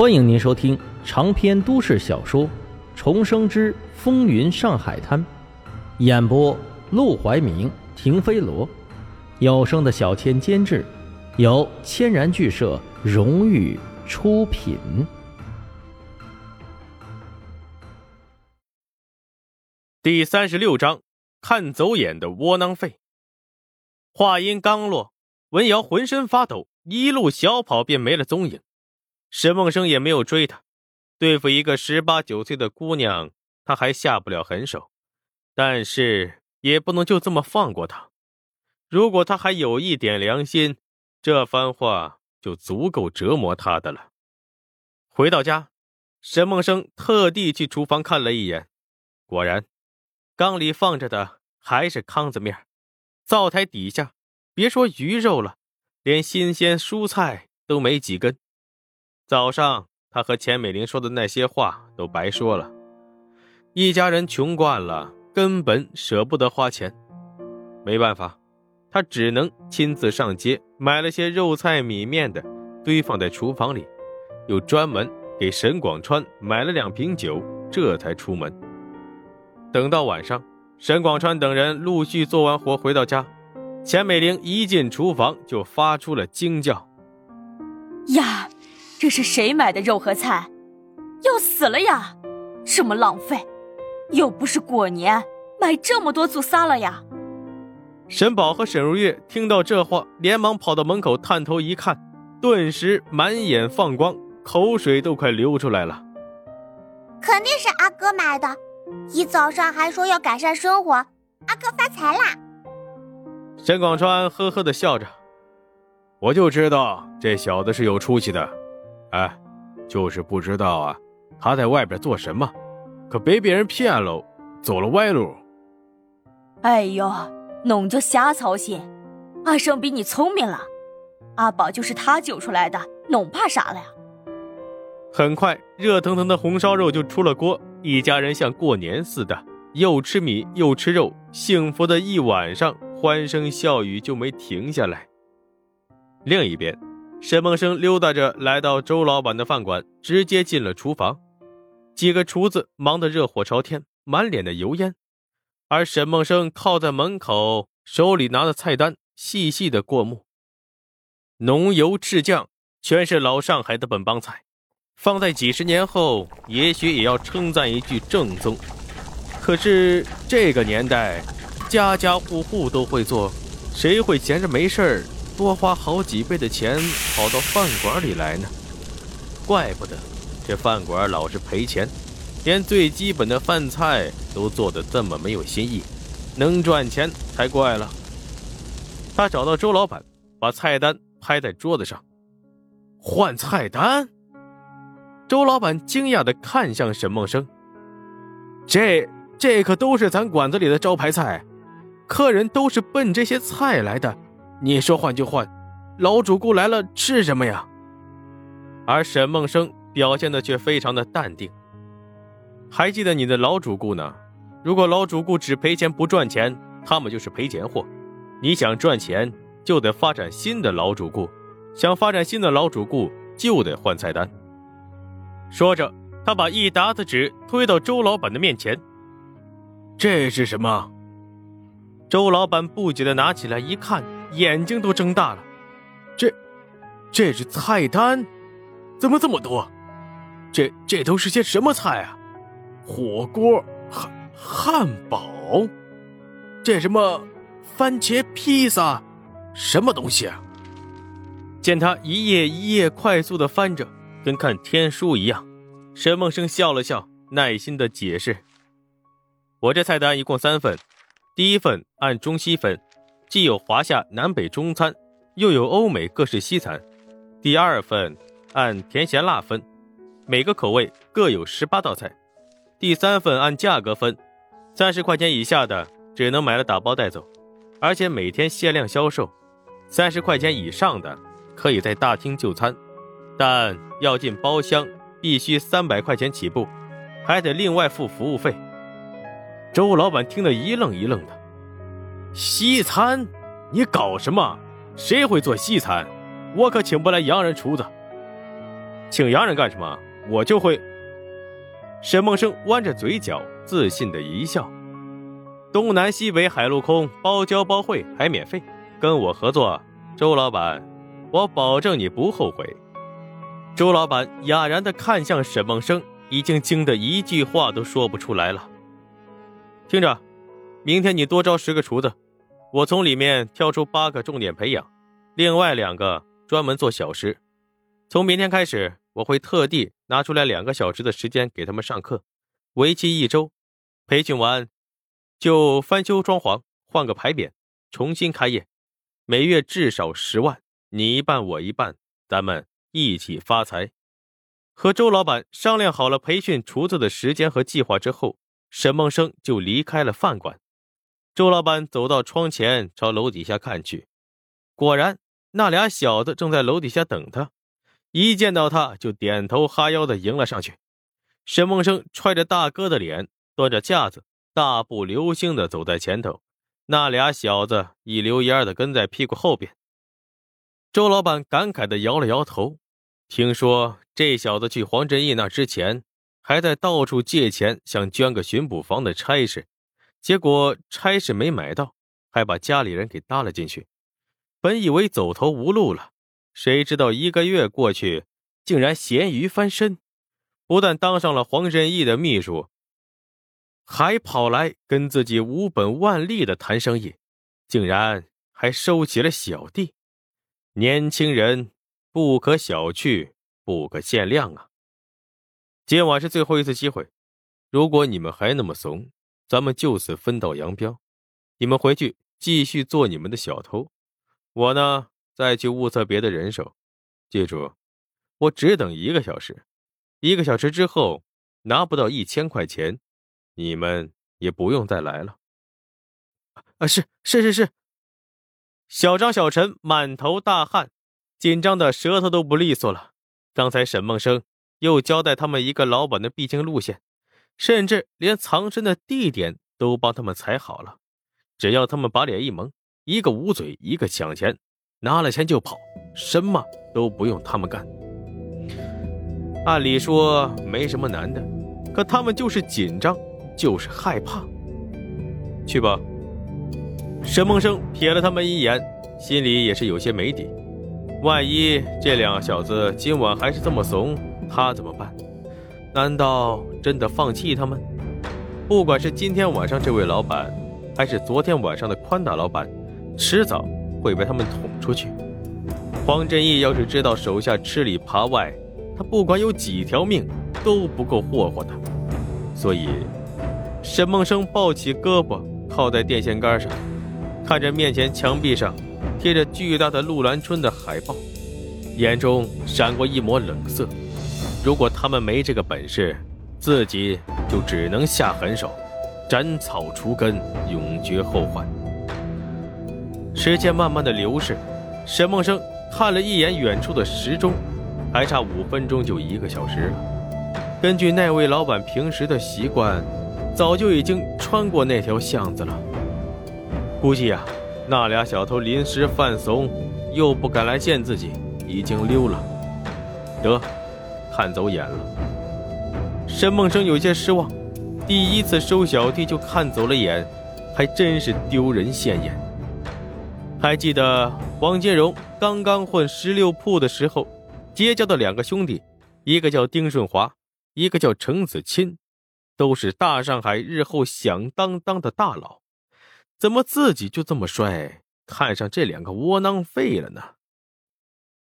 欢迎您收听长篇都市小说《重生之风云上海滩》，演播：陆怀明、停飞罗，有声的小千监制，由千然剧社荣誉出品。第三十六章，看走眼的窝囊废。话音刚落，文瑶浑身发抖，一路小跑便没了踪影。沈梦生也没有追他，对付一个十八九岁的姑娘，他还下不了狠手，但是也不能就这么放过她。如果他还有一点良心，这番话就足够折磨他的了。回到家，沈梦生特地去厨房看了一眼，果然，缸里放着的还是糠子面，灶台底下别说鱼肉了，连新鲜蔬菜都没几根。早上，他和钱美玲说的那些话都白说了。一家人穷惯了，根本舍不得花钱。没办法，他只能亲自上街买了些肉菜米面的，堆放在厨房里，又专门给沈广川买了两瓶酒，这才出门。等到晚上，沈广川等人陆续做完活回到家，钱美玲一进厨房就发出了惊叫：“呀！”这是谁买的肉和菜？要死了呀！这么浪费，又不是过年，买这么多做撒了呀？沈宝和沈如月听到这话，连忙跑到门口探头一看，顿时满眼放光，口水都快流出来了。肯定是阿哥买的，一早上还说要改善生活，阿哥发财啦！沈广川呵呵的笑着，我就知道这小子是有出息的。哎，就是不知道啊，他在外边做什么，可被别人骗了，走了歪路。哎呦，弄就瞎操心，阿生比你聪明了，阿宝就是他救出来的，弄怕啥了呀？很快，热腾腾的红烧肉就出了锅，一家人像过年似的，又吃米又吃肉，幸福的一晚上，欢声笑语就没停下来。另一边。沈梦生溜达着来到周老板的饭馆，直接进了厨房。几个厨子忙得热火朝天，满脸的油烟，而沈梦生靠在门口，手里拿着菜单，细细的过目。浓油赤酱，全是老上海的本帮菜，放在几十年后，也许也要称赞一句正宗。可是这个年代，家家户户都会做，谁会闲着没事儿？多花好几倍的钱跑到饭馆里来呢，怪不得这饭馆老是赔钱，连最基本的饭菜都做得这么没有新意，能赚钱才怪了。他找到周老板，把菜单拍在桌子上，换菜单。周老板惊讶地看向沈梦生，这这可都是咱馆子里的招牌菜，客人都是奔这些菜来的。你说换就换，老主顾来了吃什么呀？而沈梦生表现的却非常的淡定。还记得你的老主顾呢？如果老主顾只赔钱不赚钱，他们就是赔钱货。你想赚钱，就得发展新的老主顾；想发展新的老主顾，就得换菜单。说着，他把一沓子纸推到周老板的面前。这是什么？周老板不解的拿起来一看。眼睛都睁大了，这，这是菜单，怎么这么多？这这都是些什么菜啊？火锅、汉汉堡，这什么番茄披萨，什么东西啊？见他一页一页快速的翻着，跟看天书一样，沈梦生笑了笑，耐心的解释：“我这菜单一共三份，第一份按中西分。”既有华夏南北中餐，又有欧美各式西餐。第二份按甜咸辣分，每个口味各有十八道菜。第三份按价格分，三十块钱以下的只能买了打包带走，而且每天限量销售。三十块钱以上的可以在大厅就餐，但要进包厢必须三百块钱起步，还得另外付服务费。周老板听得一愣一愣的。西餐，你搞什么？谁会做西餐？我可请不来洋人厨子。请洋人干什么？我就会。沈梦生弯着嘴角，自信的一笑。东南西北海陆空，包教包会，还免费。跟我合作，周老板，我保证你不后悔。周老板哑然的看向沈梦生，已经惊得一句话都说不出来了。听着，明天你多招十个厨子，我从里面挑出八个重点培养，另外两个专门做小食。从明天开始，我会特地拿出来两个小时的时间给他们上课，为期一周。培训完，就翻修装潢，换个牌匾，重新开业。每月至少十万，你一半我一半，咱们一起发财。和周老板商量好了培训厨子的时间和计划之后，沈梦生就离开了饭馆。周老板走到窗前，朝楼底下看去，果然那俩小子正在楼底下等他。一见到他，就点头哈腰的迎了上去。沈梦生揣着大哥的脸，端着架子，大步流星的走在前头。那俩小子一溜烟的跟在屁股后边。周老板感慨的摇了摇头，听说这小子去黄振义那之前，还在到处借钱，想捐个巡捕房的差事，结果差事没买到，还把家里人给搭了进去。本以为走投无路了。谁知道一个月过去，竟然咸鱼翻身，不但当上了黄仁义的秘书，还跑来跟自己无本万利的谈生意，竟然还收起了小弟。年轻人不可小觑，不可限量啊！今晚是最后一次机会，如果你们还那么怂，咱们就此分道扬镳。你们回去继续做你们的小偷，我呢？再去物色别的人手，记住，我只等一个小时。一个小时之后拿不到一千块钱，你们也不用再来了。啊，是是是是。小张、小陈满头大汗，紧张的舌头都不利索了。刚才沈梦生又交代他们一个老板的必经路线，甚至连藏身的地点都帮他们踩好了。只要他们把脸一蒙，一个捂嘴，一个抢钱。拿了钱就跑，什么都不用他们干。按理说没什么难的，可他们就是紧张，就是害怕。去吧。沈梦生瞥了他们一眼，心里也是有些没底。万一这两小子今晚还是这么怂，他怎么办？难道真的放弃他们？不管是今天晚上这位老板，还是昨天晚上的宽大老板，迟早。会被他们捅出去。黄振义要是知道手下吃里扒外，他不管有几条命都不够霍霍的。所以，沈梦生抱起胳膊靠在电线杆上，看着面前墙壁上贴着巨大的陆兰春的海报，眼中闪过一抹冷色。如果他们没这个本事，自己就只能下狠手，斩草除根，永绝后患。时间慢慢的流逝，沈梦生看了一眼远处的时钟，还差五分钟就一个小时了。根据那位老板平时的习惯，早就已经穿过那条巷子了。估计呀，那俩小偷临时犯怂，又不敢来见自己，已经溜了。得，看走眼了。沈梦生有些失望，第一次收小弟就看走了眼，还真是丢人现眼。还记得黄金荣刚刚混十六铺的时候，结交的两个兄弟，一个叫丁顺华，一个叫程子钦，都是大上海日后响当当的大佬。怎么自己就这么衰，看上这两个窝囊废了呢？